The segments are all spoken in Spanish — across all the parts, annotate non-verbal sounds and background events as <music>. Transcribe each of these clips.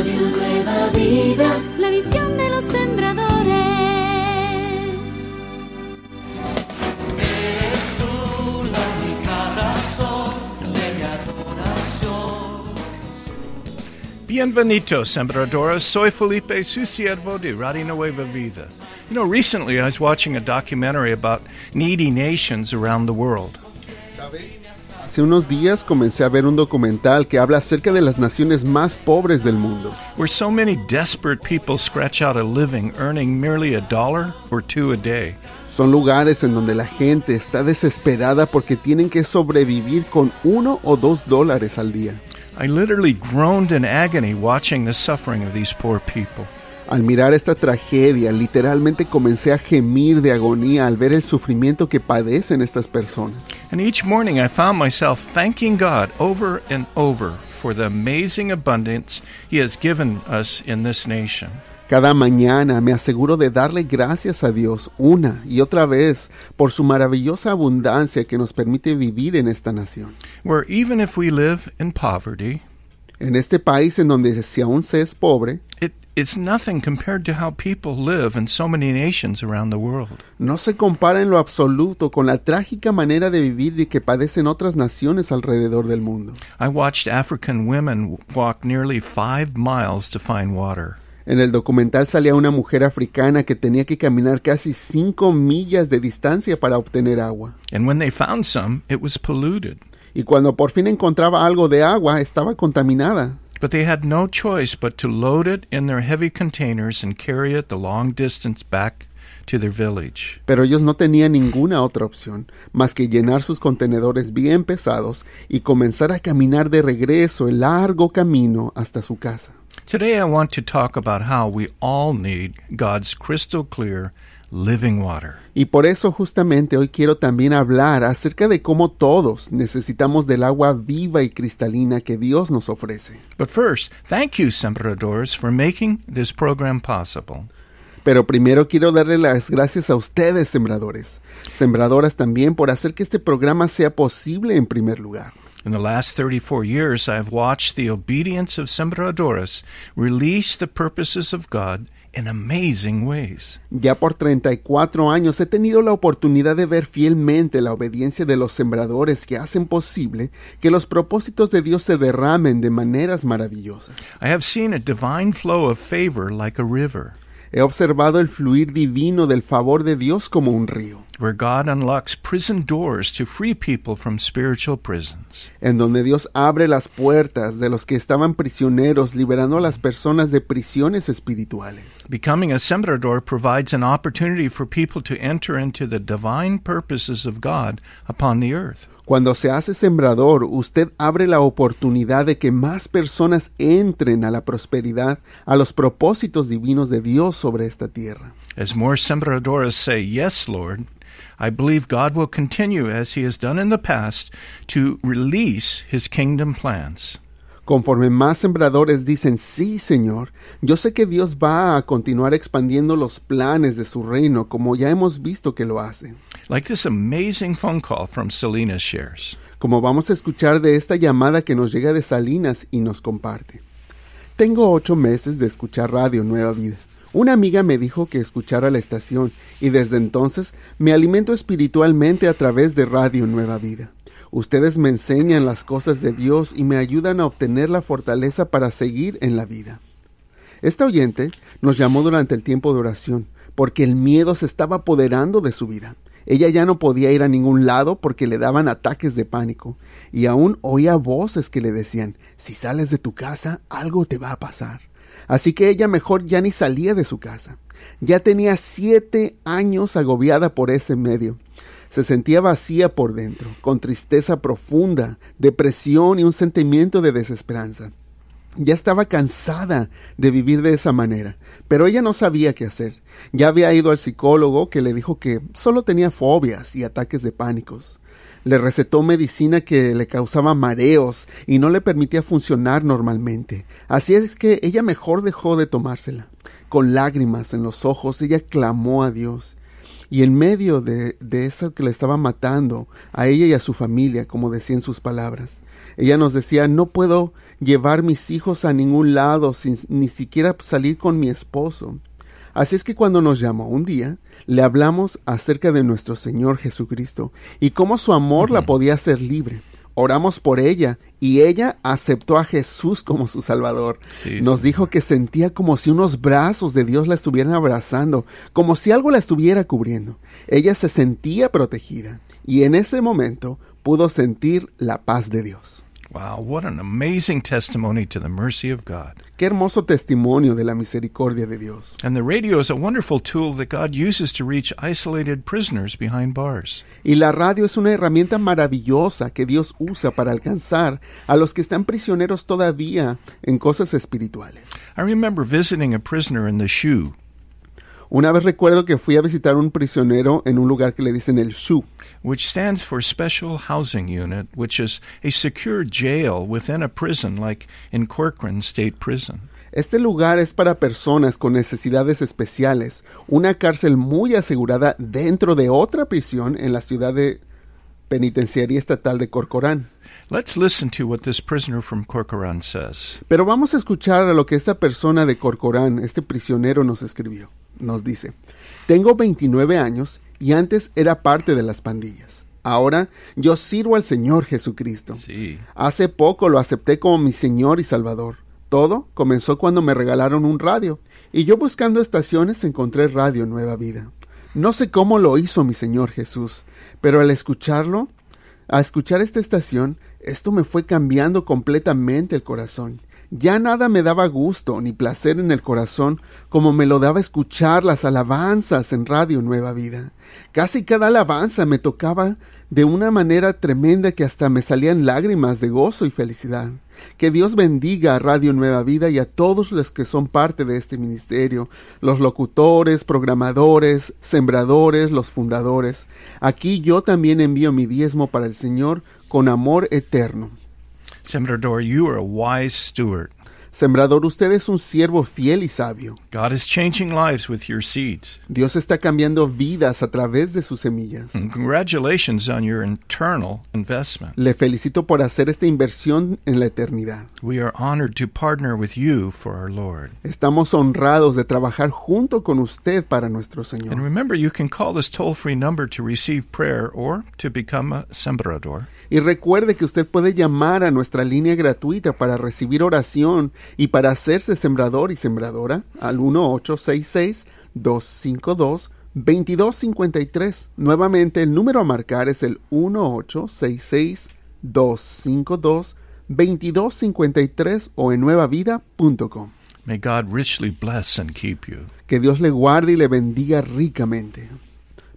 Radio Nueva Vida, la visión de los sembradores. Eres tú la única razón de mi adoración. Bienvenidos, sembradores. Soy Felipe, su siervo de Radio Nueva Vida. You know, recently I was watching a documentary about needy nations around the world. Hace unos días comencé a ver un documental que habla acerca de las naciones más pobres del mundo, where so many desperate people scratch out a living earning merely a dollar or two a day. Son lugares en donde la gente está desesperada porque tienen que sobrevivir con uno o dos dólares al día. I literally groaned in agony watching the suffering of these poor people. Al mirar esta tragedia, literalmente comencé a gemir de agonía al ver el sufrimiento que padecen estas personas. And each morning I found myself thanking God over and over for the amazing abundance He has given us in this nation. Cada mañana me aseguro de darle gracias a Dios una y otra vez por su maravillosa abundancia que nos permite vivir en esta nación. Where even if we live in poverty, En este país en donde si aún se es pobre, it is nothing compared to how people live in so many nations around the world. no se compara en lo absoluto con la trágica manera de vivir que padecen otras naciones alrededor del mundo. I watched African women walk nearly five miles to find water. En el documental salía una mujer africana que tenía que caminar casi 5 millas de distancia para obtener agua. And when they found some, it was polluted. Y cuando por fin encontraba algo de agua, estaba contaminada. But they had no choice but to load it in their heavy containers and carry it the long distance back to their village. Pero ellos no tenían ninguna otra opción más que llenar sus contenedores bien pesados y comenzar a caminar de regreso el largo camino hasta su casa. Today I want to talk about how we all need God's crystal clear living water. Y por eso justamente hoy quiero también hablar acerca de cómo todos necesitamos del agua viva y cristalina que Dios nos ofrece. But first, thank you, Sembradores, for making this program possible. Pero primero quiero darle las gracias a ustedes, sembradores, sembradoras también, por hacer que este programa sea posible en primer lugar. In the last 34 years, I have watched the obedience of Sembradores release the purposes of God in amazing ways. Ya por 34 años he tenido la oportunidad de ver fielmente la obediencia de los sembradores que hacen posible que los propósitos de Dios se derramen de maneras maravillosas. I have seen a divine flow of favor like a river, He observado el fluir divino del favor de Dios como un río, where God unlocks prison doors to free people from spiritual prisons. en donde Dios abre las puertas de los que estaban prisioneros, liberando a las personas de prisiones espirituales. Becoming a Sembrador provides an opportunity for people to enter into the divine purposes of God upon the earth. Cuando se hace sembrador, usted abre la oportunidad de que más personas entren a la prosperidad, a los propósitos divinos de Dios sobre esta tierra. As more Sembradores say, Yes, Lord, I believe God will continue, as He has done in the past, to release His kingdom plans. Conforme más sembradores dicen, sí, Señor, yo sé que Dios va a continuar expandiendo los planes de su reino, como ya hemos visto que lo hace. Like this amazing phone call from Selena shares. Como vamos a escuchar de esta llamada que nos llega de Salinas y nos comparte. Tengo ocho meses de escuchar Radio Nueva Vida. Una amiga me dijo que escuchara la estación y desde entonces me alimento espiritualmente a través de Radio Nueva Vida. Ustedes me enseñan las cosas de Dios y me ayudan a obtener la fortaleza para seguir en la vida. Esta oyente nos llamó durante el tiempo de oración porque el miedo se estaba apoderando de su vida. Ella ya no podía ir a ningún lado porque le daban ataques de pánico y aún oía voces que le decían, si sales de tu casa, algo te va a pasar. Así que ella mejor ya ni salía de su casa. Ya tenía siete años agobiada por ese medio. Se sentía vacía por dentro, con tristeza profunda, depresión y un sentimiento de desesperanza. Ya estaba cansada de vivir de esa manera, pero ella no sabía qué hacer. Ya había ido al psicólogo que le dijo que solo tenía fobias y ataques de pánicos. Le recetó medicina que le causaba mareos y no le permitía funcionar normalmente. Así es que ella mejor dejó de tomársela. Con lágrimas en los ojos, ella clamó a Dios. Y en medio de, eso que le estaba matando a ella y a su familia, como decía en sus palabras, ella nos decía, no puedo llevar mis hijos a ningún lado sin ni siquiera salir con mi esposo. Así es que cuando nos llamó un día, le hablamos acerca de nuestro Señor Jesucristo y cómo su amor la podía hacer libre. Oramos por ella y ella aceptó a Jesús como su Salvador. Sí, Nos sí. dijo que sentía como si unos brazos de Dios la estuvieran abrazando, como si algo la estuviera cubriendo. Ella se sentía protegida y en ese momento pudo sentir la paz de Dios. Wow, what an amazing testimony to the mercy of God. Qué hermoso testimonio de la misericordia de Dios. And the radio is a wonderful tool that God uses to reach isolated prisoners behind bars. Y la radio es una herramienta maravillosa que Dios usa para alcanzar a los que están prisioneros todavía en cosas espirituales. I remember visiting a prisoner in the SHU, Una vez recuerdo que fui a visitar un prisionero en un lugar que le dicen el SHU, which stands for Special Housing Unit, which is a secure jail within a prison like in Corcoran State Prison. Este lugar es para personas con necesidades especiales, una cárcel muy asegurada dentro de otra prisión en la ciudad de penitenciaría estatal de Corcorán. Let's listen to what this prisoner from Corcoran says. Pero vamos a escuchar a lo que esta persona de Corcorán, este prisionero, nos escribió. Nos dice, tengo 29 años y antes era parte de las pandillas. Ahora yo sirvo al Señor Jesucristo. See. Hace poco lo acepté como mi Señor y Salvador. Todo comenzó cuando me regalaron un radio, y yo buscando estaciones encontré Radio Nueva Vida. No sé cómo lo hizo mi Señor Jesús, pero al escucharlo, a escuchar esta estación, esto me fue cambiando completamente el corazón. Ya nada me daba gusto ni placer en el corazón como me lo daba escuchar las alabanzas en Radio Nueva Vida. Casi cada alabanza me tocaba de una manera tremenda que hasta me salían lágrimas de gozo y felicidad. Que Dios bendiga a Radio Nueva Vida y a todos los que son parte de este ministerio, los locutores, programadores, sembradores, los fundadores. Aquí yo también envío mi diezmo para el Señor con amor eterno. Sembrador, you are a wise steward. Sembrador, usted es un siervo fiel y sabio. God is changing lives with your seeds. Dios está cambiando vidas a través de sus semillas. And congratulations on your internal investment. Le felicito por hacer esta inversión en la eternidad. We are honored to partner with you for our Lord. Estamos honrados de trabajar junto con usted para nuestro And Señor. remember, you can call this toll free number to receive prayer or to become a sembrador. Y recuerde que usted puede llamar a nuestra línea gratuita para recibir oración y para hacerse sembrador y sembradora al 1866-252-2253. Nuevamente el número a marcar es el 1866-252-2253 o en nuevavida.com. May God richly bless and keep you. Que Dios le guarde y le bendiga ricamente.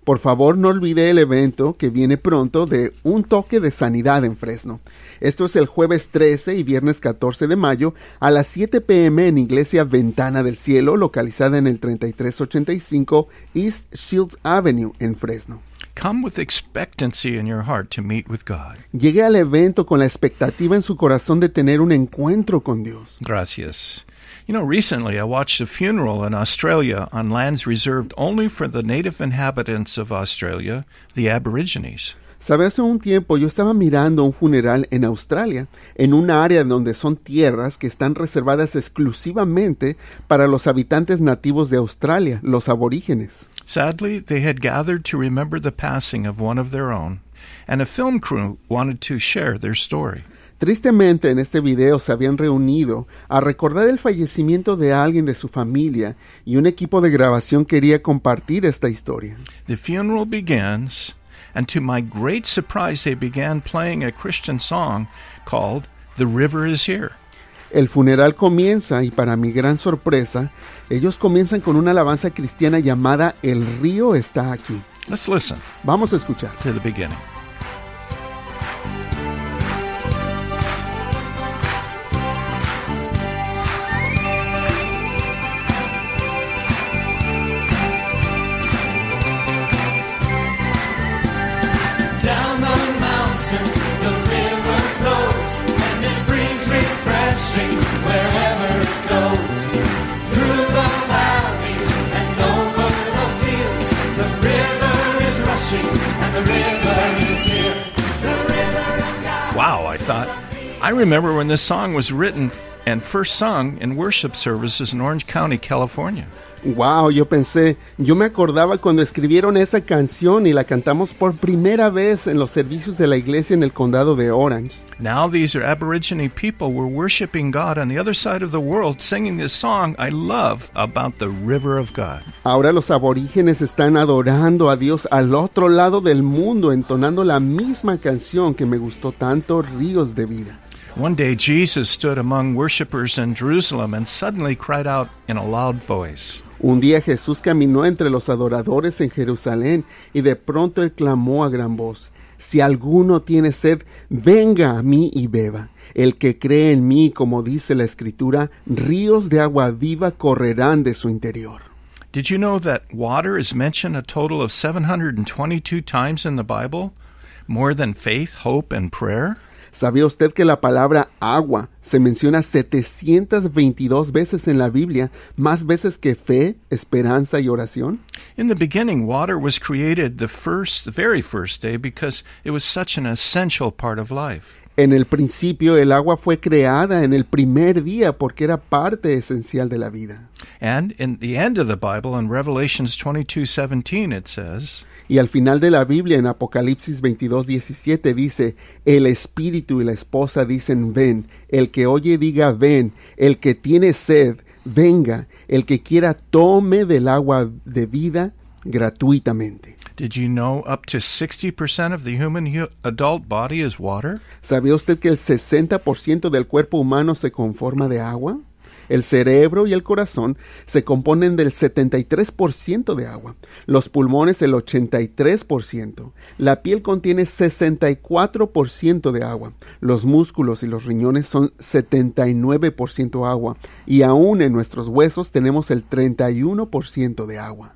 Por favor, no olvide el evento que viene pronto de Un Toque de Sanidad en Fresno. Esto es el jueves 13 y viernes 14 de mayo a las 7 pm en Iglesia Ventana del Cielo, localizada en el 3385 East Shields Avenue en Fresno. Come with expectancy in your heart to meet with God. Llegue al evento con la expectativa en su corazón de tener un encuentro con Dios. Gracias. You know, recently I watched a funeral in Australia on lands reserved only for the native inhabitants of Australia, the Aborigines. Sabe, hace un tiempo yo estaba mirando un funeral en Australia, en un área donde son tierras que están reservadas exclusivamente para los habitantes nativos de Australia, los aborígenes. Sadly, they had gathered to remember the passing of one of their own, and a film crew wanted to share their story. Tristemente en este video se habían reunido a recordar el fallecimiento de alguien de su familia y un equipo de grabación quería compartir esta historia. The funeral begins, and to my great surprise, they began playing a Christian song called The River is Here. El funeral comienza y para mi gran sorpresa, ellos comienzan con una alabanza cristiana llamada El río está aquí. Let's listen Vamos a escuchar. to the beginning. I remember when this song was written and first sung in worship services in Orange County, California. Wow, yo pensé, yo me acordaba cuando escribieron esa canción y la cantamos por primera vez en los servicios de la iglesia en el condado de Orange. Now these are Aborigine people were worshiping God on the other side of the world, singing this song I love about the river of God. Ahora los aborígenes están adorando a Dios al otro lado del mundo, entonando la misma canción que me gustó tanto, Ríos de Vida. One day Jesus stood among worshippers in Jerusalem and suddenly cried out in a loud voice. Un día Jesús caminó entre los adoradores en Jerusalén y de pronto él clamó a gran voz, Si alguno tiene sed, venga a mí y beba. El que cree en mí, como dice la Escritura, ríos de agua viva correrán de su interior. Did you know that water is mentioned a total of 722 times in the Bible? More than faith, hope, and prayer? ¿Sabía usted que la palabra agua se menciona 722 veces en la Biblia, más veces que fe, esperanza y oración? In the beginning, water was created the first, the very first day because it was such an essential part of life. En el principio el agua fue creada en el primer día porque era parte esencial de la vida. And in the end of the Bible, in Revelations 22:17, it says, Y al final de la Biblia, en Apocalipsis 22, 17, dice, el espíritu y la esposa dicen, ven, el que oye diga, ven, el que tiene sed, venga, el que quiera tome del agua de vida gratuitamente. "Did you know up to 60% of the human hu- adult body is water?" ¿Sabía usted que el 60% del cuerpo humano se conforma de agua? El cerebro y el corazón se componen del 73% de agua, los pulmones el 83%, la piel contiene 64% de agua, los músculos y los riñones son 79% agua y aún en nuestros huesos tenemos el 31% de agua.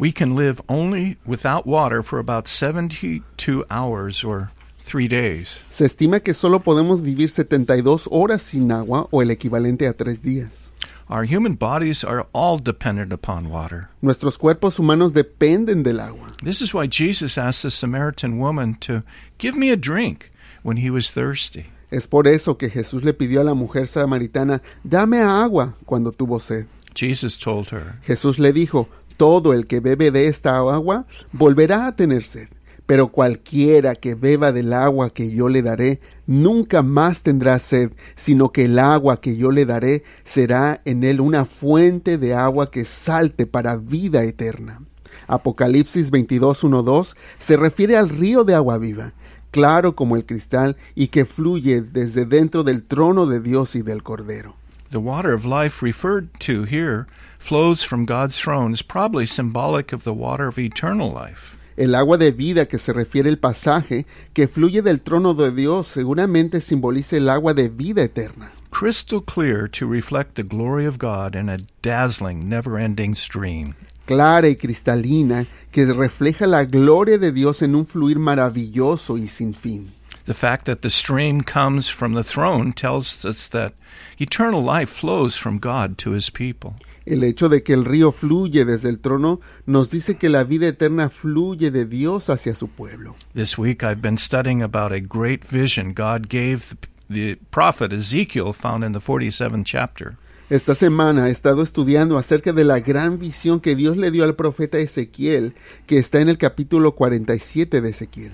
We can live only without water for about 72 hours or 3 days. Se estima que solo podemos vivir 72 horas sin agua o el equivalente a tres días. Our human bodies are all dependent upon water. Nuestros cuerpos humanos dependen del agua. This is why Jesus asked the Samaritan woman to give me a drink when he was thirsty. Es por eso que Jesús le pidió a la mujer samaritana, dame agua cuando tuvo sed. Jesus told her, Jesús le dijo, todo el que bebe de esta agua volverá a tener sed, pero cualquiera que beba del agua que yo le daré, nunca más tendrá sed, sino que el agua que yo le daré será en él una fuente de agua que salte para vida eterna. Apocalipsis 22.1.2 se refiere al río de agua viva, claro como el cristal y que fluye desde dentro del trono de Dios y del Cordero. The water of life referred to here flows from God's throne is probably symbolic of the water of eternal life. El agua de vida que se refiere el pasaje, que fluye del trono de Dios, seguramente simboliza el agua de vida eterna. Crystal clear to reflect the glory of God in a dazzling, never ending stream. Clara y cristalina, que refleja la gloria de Dios en un fluir maravilloso y sin fin. The fact that the stream comes from the throne tells us that eternal life flows from God to his people. El hecho de que el río fluye desde el trono nos dice que la vida eterna fluye de Dios hacia su pueblo. This week I've been studying about a great vision God gave the, prophet Ezekiel found in the 47th chapter. Esta semana he estado estudiando acerca de la gran visión que Dios le dio al profeta Ezequiel, que está en el capítulo 47 de Ezequiel.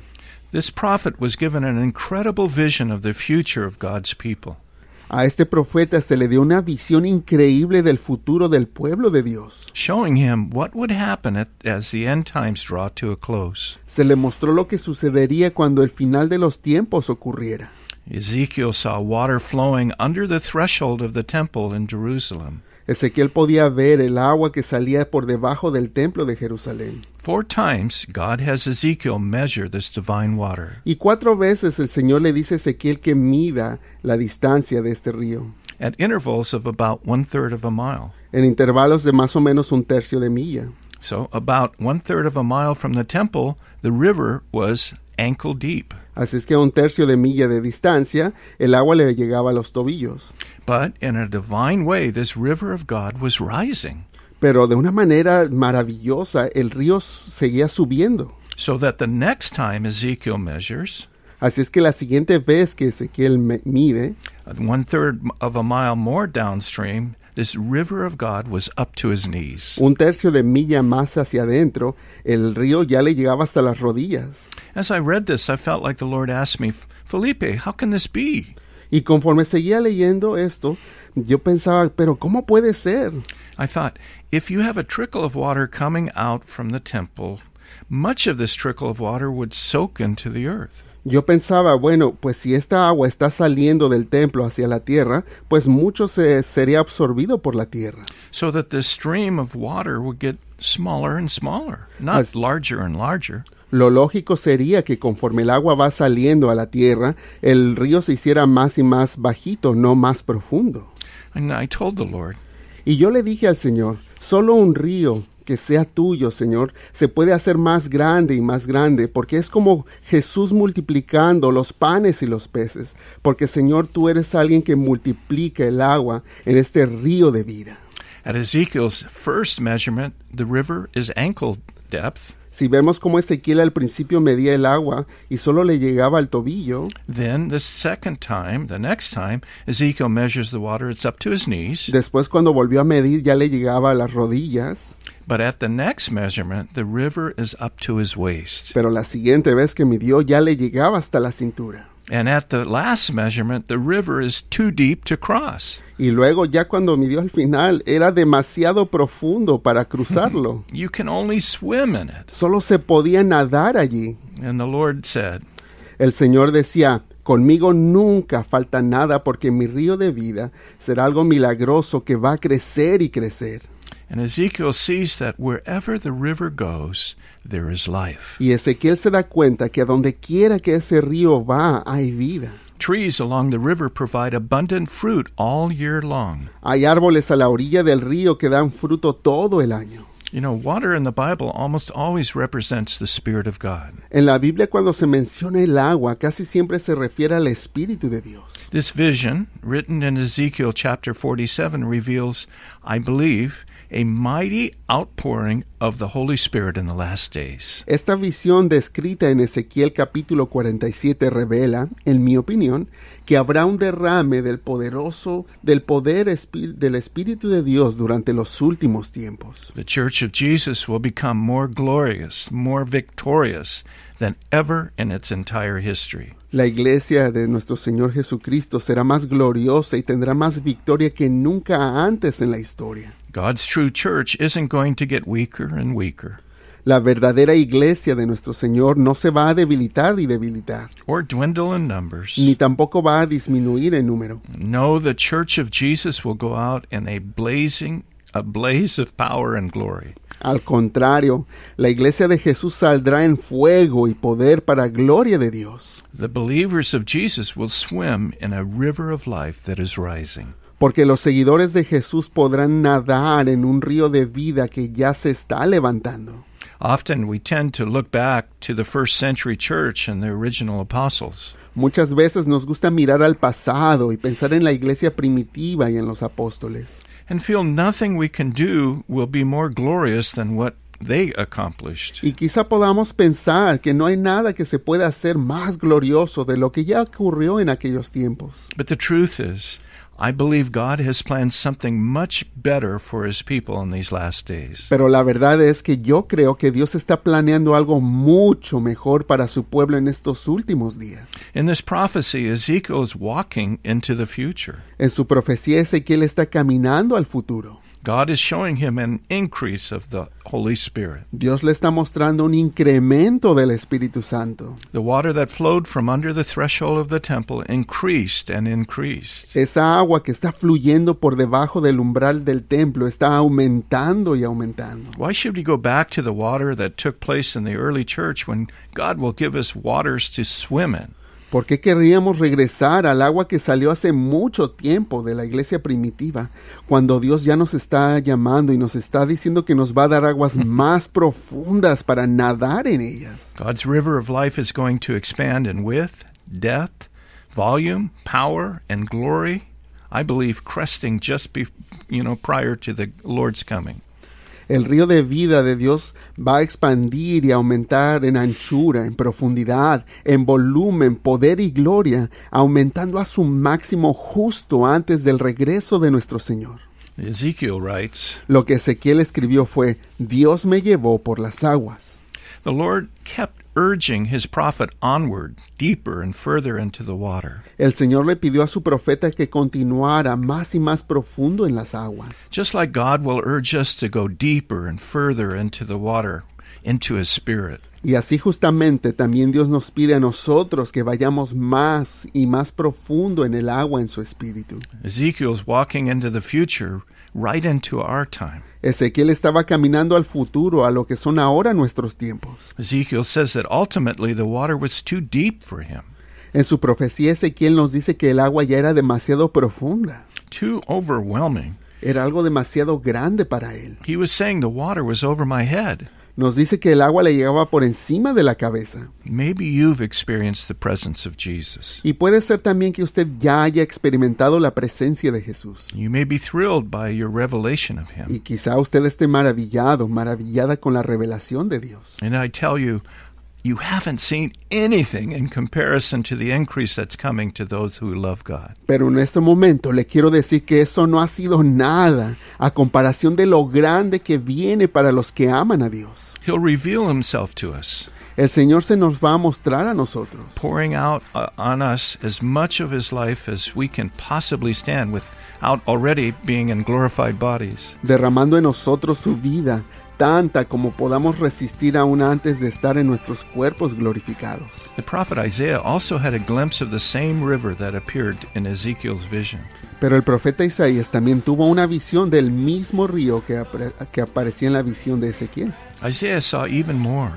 This prophet was given an incredible vision of the future of God's people. A este profeta se le dio una visión increíble del futuro del pueblo de Dios. showing him what would happen at, as the end times draw to a close. Se le mostró lo que sucedería cuando el final de los tiempos ocurriera. Ezekiel saw water flowing under the threshold of the temple in Jerusalem. Ezequiel podía ver el agua que salía por debajo del templo de Jerusalén. Four times God has Ezekiel measure this divine water. Y cuatro veces el Señor le dice a Ezequiel que mida la distancia de este río, at intervals of about one third of a mile. en intervalos de más o menos un tercio de milla. So, about one third of a mile from the temple, the river was ankle deep. Así es que a un tercio de milla de distancia, el agua le llegaba a los tobillos. But in a divine way, this river of God was rising, Pero de una manera maravillosa, el río seguía subiendo. so that the next time Ezekiel measures, Así es que la siguiente vez que Ezequiel mide, one third of a mile more downstream, this river of God was up to his knees. un tercio de milla más hacia adentro, el río ya le llegaba hasta las rodillas. As I read this, I felt like the Lord asked me, Felipe, how can this be? Y conforme seguía leyendo esto, yo pensaba, pero ¿cómo puede ser? I thought, if you have a trickle of water coming out from the temple, much of this trickle of water would soak into the earth. Yo pensaba, bueno, pues si esta agua está saliendo del templo hacia la tierra, pues mucho se sería absorbido por la tierra. So that the stream of water would get smaller and smaller, not As- larger and larger. Lo lógico sería que conforme el agua va saliendo a la tierra, el río se hiciera más y más bajito, no más profundo. And I told the Lord, Y yo le dije al Señor, solo un río que sea tuyo, Señor, se puede hacer más grande y más grande, porque es como Jesús multiplicando los panes y los peces, porque Señor, tú eres alguien que multiplica el agua en este río de vida. at Ezekiel's first measurement, the river is ankle depth. Si vemos cómo Ezequiel al principio medía el agua y solo le llegaba al tobillo, Then the second time, the next time, Ezekiel measures the water, it's up to his knees. después cuando volvió a medir ya le llegaba a las rodillas, But at the next measurement, the river is up to his waist. pero la siguiente vez que midió ya le llegaba hasta la cintura. And at the last measurement, the river is too deep to cross. Y luego ya cuando midió al final era demasiado profundo para cruzarlo. <laughs> You can only swim in it. Solo se podía nadar allí. And the Lord said, El Señor decía, conmigo nunca falta nada porque mi río de vida será algo milagroso que va a crecer y crecer. And Ezekiel sees that wherever the river goes, there is life. Y Ezequiel se da cuenta que a donde quiera que ese río va hay vida. Trees along the river provide abundant fruit all year long. Hay árboles a la orilla del río que dan fruto todo el año. You know, water in the Bible almost always represents the Spirit of God. En la Biblia cuando se menciona el agua casi siempre se refiere al Espíritu de Dios. This vision, written in Ezekiel chapter 47, reveals, I believe, a mighty outpouring of the Holy Spirit in the last days. Esta visión descrita en Ezequiel capítulo 47 revela, en mi opinión, que habrá un derrame del poderoso, del poder del Espíritu de Dios durante los últimos tiempos. The Church of Jesus will become more glorious, more victorious than ever in its entire history. La iglesia de nuestro Señor Jesucristo será más gloriosa y tendrá más victoria que nunca antes en la historia. God's true church isn't going to get weaker and weaker La verdadera iglesia de nuestro Señor no se va a debilitar y debilitar, or dwindle in numbers. ni tampoco va a disminuir en número. No, the Church of Jesus will go out in a blazing, a blaze of power and glory. Al contrario, la iglesia de Jesús saldrá en fuego y poder para gloria de Dios, The believers of Jesus will swim in a river of life that is rising. porque los seguidores de Jesús podrán nadar en un río de vida que ya se está levantando. Often we tend to look back to the first century church and the original apostles. Muchas veces nos gusta mirar al pasado y pensar en la iglesia primitiva y en los apóstoles, and feel nothing we can do will be more glorious than what they accomplished. y quizá podamos pensar que no hay nada que se pueda hacer más glorioso de lo que ya ocurrió en aquellos tiempos. But the truth is, I believe God has planned something much better for his people in these last days. Pero la verdad es que yo creo que Dios está planeando algo mucho mejor para su pueblo en estos últimos días. In this prophecy, Ezekiel is walking into the future. En su profecía Ezequiel está caminando al futuro. God is showing him an increase of the Holy Spirit. Dios le está mostrando un incremento del Espíritu Santo. The water that flowed from under the threshold of the temple increased and increased. Esa agua que está fluyendo por debajo del umbral del templo está aumentando y aumentando. Why should we go back to the water that took place in the early church when God will give us waters to swim in? ¿Por qué querríamos regresar al agua que salió hace mucho tiempo de la iglesia primitiva, cuando Dios ya nos está llamando y nos está diciendo que nos va a dar aguas más profundas para nadar en ellas? God's river of life is going to expand in width, depth, volume, power, and glory. I believe cresting just be, you know, prior to the Lord's coming. El río de vida de Dios va a expandir y aumentar en anchura, en profundidad, en volumen, poder y gloria, aumentando a su máximo justo antes del regreso de nuestro Señor. Ezekiel writes, Lo que Ezequiel escribió fue, Dios me llevó por las aguas. The Lord kept urging his prophet onward, deeper and further into the water. El Señor le pidió a su profeta que continuara más y más profundo en las aguas. Just like God will urge us to go deeper and further into the water, into his spirit. Y así justamente también Dios nos pide a nosotros que vayamos más y más profundo en el agua en su espíritu. Ezekiel's walking into the future, right into our time. Ezequiel estaba caminando al futuro, a lo que son ahora nuestros tiempos. Ezekiel says that ultimately the water was too deep for him, En su profecía Ezequiel nos dice que el agua ya era demasiado profunda, too overwhelming. era algo demasiado grande para él. He was saying the water was over my head. Nos dice que el agua le llegaba por encima de la cabeza. Maybe you've experienced the presence of Jesus. Y puede ser también que usted ya haya experimentado la presencia de Jesús. You may be thrilled by your revelation of Y him. quizá usted esté maravillado, maravillada con la revelación de Dios. And I tell you, you haven't seen anything in comparison to the increase that's coming to those who love God. Pero en este momento le quiero decir que eso no ha sido nada a comparación de lo grande que viene para los que aman a Dios. He'll reveal himself to us, El Señor se nos va a mostrar a nosotros, pouring out uh, on us as much of his life as we can possibly stand without already being in glorified bodies. derramando en nosotros su vida, tanta como podamos resistir aún antes de estar en nuestros cuerpos glorificados. The prophet Isaiah also had a glimpse of the same river that appeared in Ezekiel's vision. Pero el profeta Isaías también tuvo una visión del mismo río que, apre- que aparecía en la visión de Ezequiel. Isaiah saw even more.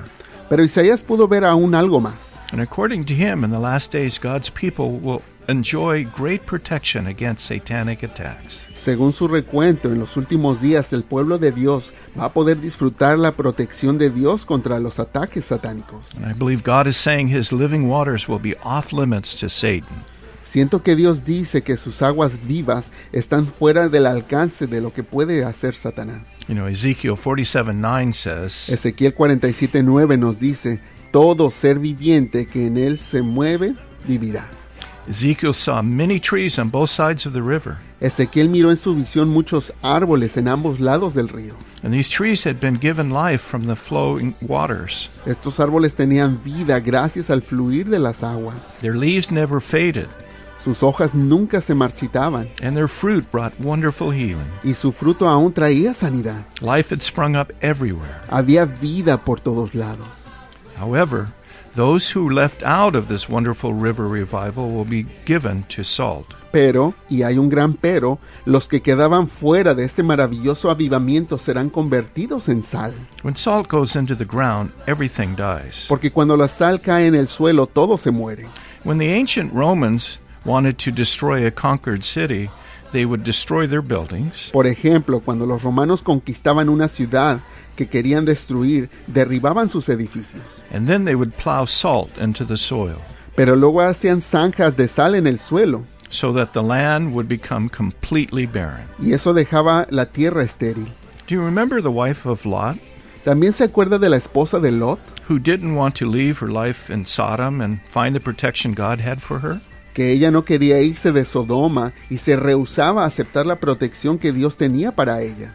Pero Isaías pudo ver aún algo más. And according to him, in the last days, God's people will enjoy great protection against satanic attacks. Según su recuento, en los últimos días el pueblo de Dios va a poder disfrutar la protección de Dios contra los ataques satánicos. And I believe God is saying his living waters will be off limits to Satan. Siento que Dios dice que sus aguas vivas están fuera del alcance de lo que puede hacer Satanás. You know, Ezekiel 47 9 says, Ezequiel 47:9 nos dice, todo ser viviente que en él se mueve, vivirá. Ezekiel saw many trees on both sides of the river. Ezequiel miró en su visión muchos árboles en ambos lados del río. And these trees had been given life from the flowing waters. Estos árboles tenían vida gracias al fluir de las aguas. Their leaves never faded, Sus hojas nunca se marchitaban and their fruit brought wonderful healing. y su fruto aún traía sanidad. Life had sprung up everywhere. Había vida por todos lados. However, those who left out of this wonderful river revival will be given to salt. Pero, y hay un gran pero, los que quedaban fuera de este maravilloso avivamiento serán convertidos en sal. When salt goes into the ground, everything dies. Porque cuando la sal cae en el suelo, todo se muere. When the ancient Romans wanted to destroy a conquered city, they would destroy their buildings, Por ejemplo, cuando los romanos conquistaban una ciudad que querían destruir, derribaban sus edificios. and then they would plow salt into the soil Pero luego hacían zanjas de sal en el suelo. so that the land would become completely barren. Y eso dejaba la tierra estéril. Do you remember the wife of Lot, También se acuerda de la esposa de Lot, who didn't want to leave her life in Sodom and find the protection God had for her? que ella no quería irse de Sodoma y se rehusaba a aceptar la protección que Dios tenía para ella.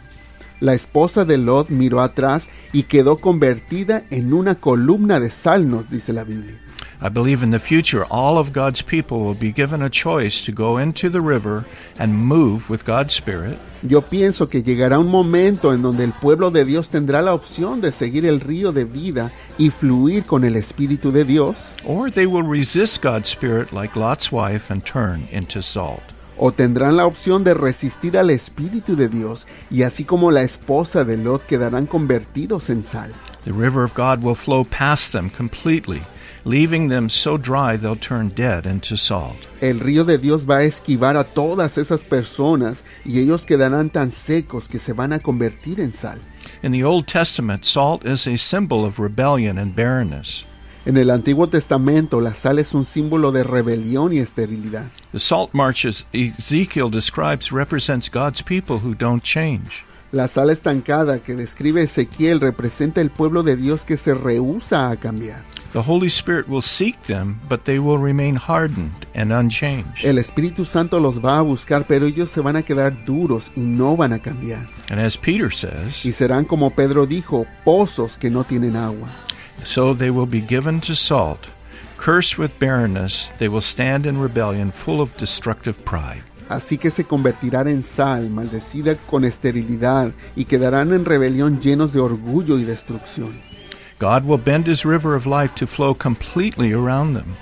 La esposa de Lot miró atrás y quedó convertida en una columna de sal, nos dice la Biblia. I believe in the future all of God's people will be given a choice to go into the river and move with God's Spirit, Yo pienso que llegará un momento en donde el pueblo de Dios tendrá la opción de seguir el río de vida y fluir con el Espíritu de Dios, or they will resist God's Spirit like Lot's wife and turn into salt. O tendrán la opción de resistir al Espíritu de Dios y así como la esposa de Lot quedarán convertidos en sal. The river of God will flow past them completely, leaving them so dry they'll turn dead into salt. El río de Dios va a esquivar a todas esas personas y ellos quedarán tan secos que se van a convertir en sal. In the Old Testament, salt is a symbol of rebellion and barrenness. En el Antiguo Testamento la sal es un símbolo de rebelión y esterilidad. The salt marches Ezekiel describes represents God's people who don't change. La sala estancada que describe Ezequiel representa el pueblo de Dios que se rehúsa a cambiar. The Holy Spirit will seek them, but they will remain hardened and unchanged. El Espíritu Santo los va a buscar, pero ellos se van a quedar duros y no van a cambiar. And as Peter says, Y serán como Pedro dijo, pozos que no tienen agua. So they will be given to salt. Cursed with barrenness, they will stand in rebellion, full of destructive pride. Así que se convertirán en sal, maldecida con esterilidad, y quedarán en rebelión llenos de orgullo y destrucción. God will bend his river of life to flow completely around them.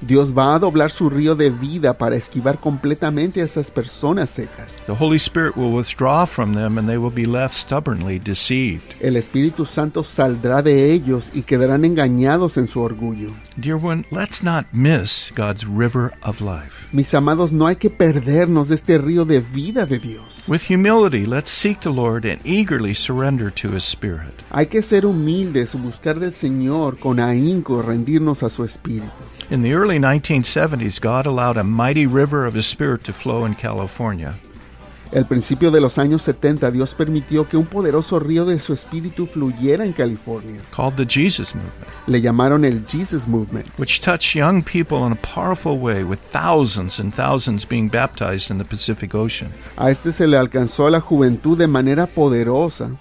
Dios va a doblar su río de vida para esquivar completamente a esas personas secas. The Holy Spirit will withdraw from them and they will be left stubbornly deceived. El Espíritu Santo saldrá de ellos y quedarán engañados en su orgullo. Dear one, let's not miss God's river of life. Mis amados, no hay que perdernos de este río de vida de Dios. With humility, let's seek the Lord and eagerly surrender to his Spirit. Hay que ser humildes, buscar del Señor con ahínco, rendirnos a su Espíritu. In the early 1970s, God allowed a mighty river of his Spirit to flow in California. Al principio de los años 70, Dios permitió que un poderoso río de su Espíritu fluyera en California. called the Jesus Movement, Le llamaron el Jesus Movement. which touched young people in a powerful way, with thousands and thousands being baptized in the Pacific Ocean. A este se le alcanzó a la juventud de manera poderosa.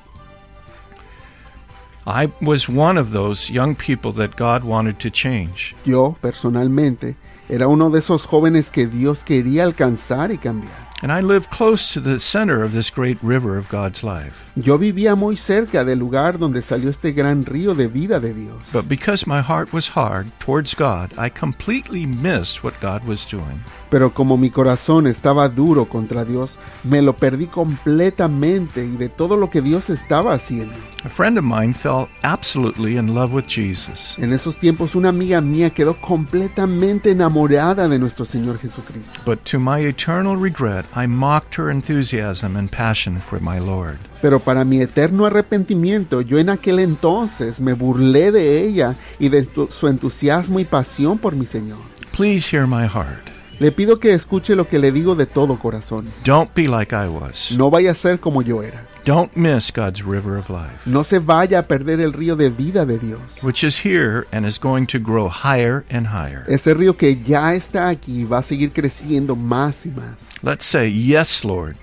I was one of those young people that God wanted to change. Yo, personalmente, era uno de esos jóvenes que Dios quería alcanzar y cambiar. And I lived close to the center of this great river of God's life. Yo vivía muy cerca del lugar donde salió este gran río de vida de Dios. But because my heart was hard towards God, I completely missed what God was doing. Pero como mi corazón estaba duro contra Dios, me lo perdí completamente y de todo lo que Dios estaba haciendo. A friend of mine fell absolutely in love with Jesus. En esos tiempos una amiga mía quedó completamente enamorada de nuestro Señor Jesucristo. But to my eternal regret, I mocked her enthusiasm and passion for my Lord. Pero para mi eterno arrepentimiento, yo en aquel entonces me burlé de ella y de su entusiasmo y pasión por mi Señor. Please hear my heart. Le pido que escuche lo que le digo de todo corazón. Don't be like I was. No vaya a ser como yo era. Don't miss God's river of life, No se vaya a perder el río de vida de Dios. which is here and is going to grow higher and higher. Ese río que ya está aquí va a seguir creciendo más y más. Let's say, Yes, Lord.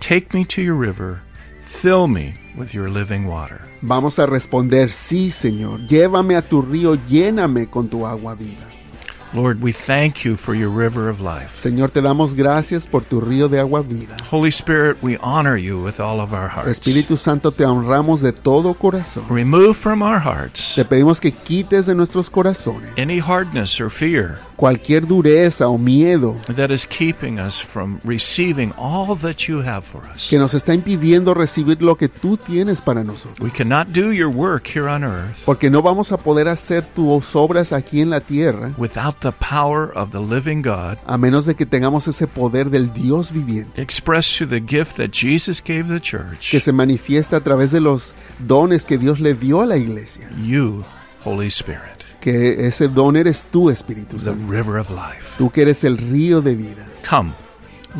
Take me to your river. Fill me with your living water. Vamos a responder, sí Señor, llévame a tu río, lléname con tu agua viva. Lord, we thank you for your river of life. Señor, te damos gracias por tu río de agua viva. Holy Spirit, we honor you with all of our hearts. Espíritu Santo, te honramos de todo corazón. Remove from our hearts Te pedimos que quites de nuestros corazones any hardness or fear cualquier dureza o miedo que nos está impidiendo recibir lo que tú tienes para nosotros. We cannot do your work here on earth Porque no vamos a poder hacer tus obras aquí en la tierra without the power of the living God a menos de que tengamos ese poder del Dios viviente expressed through the gift that Jesus gave the church. que se manifiesta a través de los dones que Dios le dio a la iglesia. You, Holy Spirit, Que ese don eres tú, Espíritu the Santo. river of life. Tú que eres el río de vida. Come.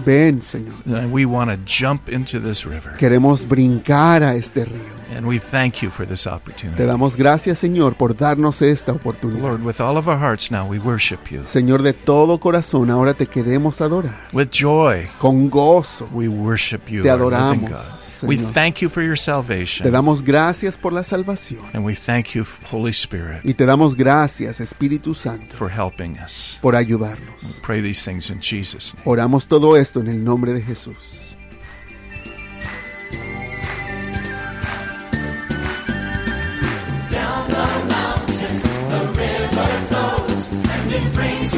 Ven, Señor. And we want to jump into this river. Queremos brincar a este río. And we thank you for this Te opportunity. damos gracias, Señor, por darnos esta oportunidad. Lord, with all of our hearts now, we worship you. Señor, de todo corazón, ahora te queremos adorar. With joy, Con gozo. we worship you, Te adoramos, Señor. We thank you for your salvation. Te damos gracias por la salvación. And we thank you, Holy Spirit, y te damos gracias, Espíritu Santo, for helping us. por ayudarnos. We pray these things in Jesus name. Oramos todo esto en el nombre de Jesús. Down the mountain, the river flows, and it brings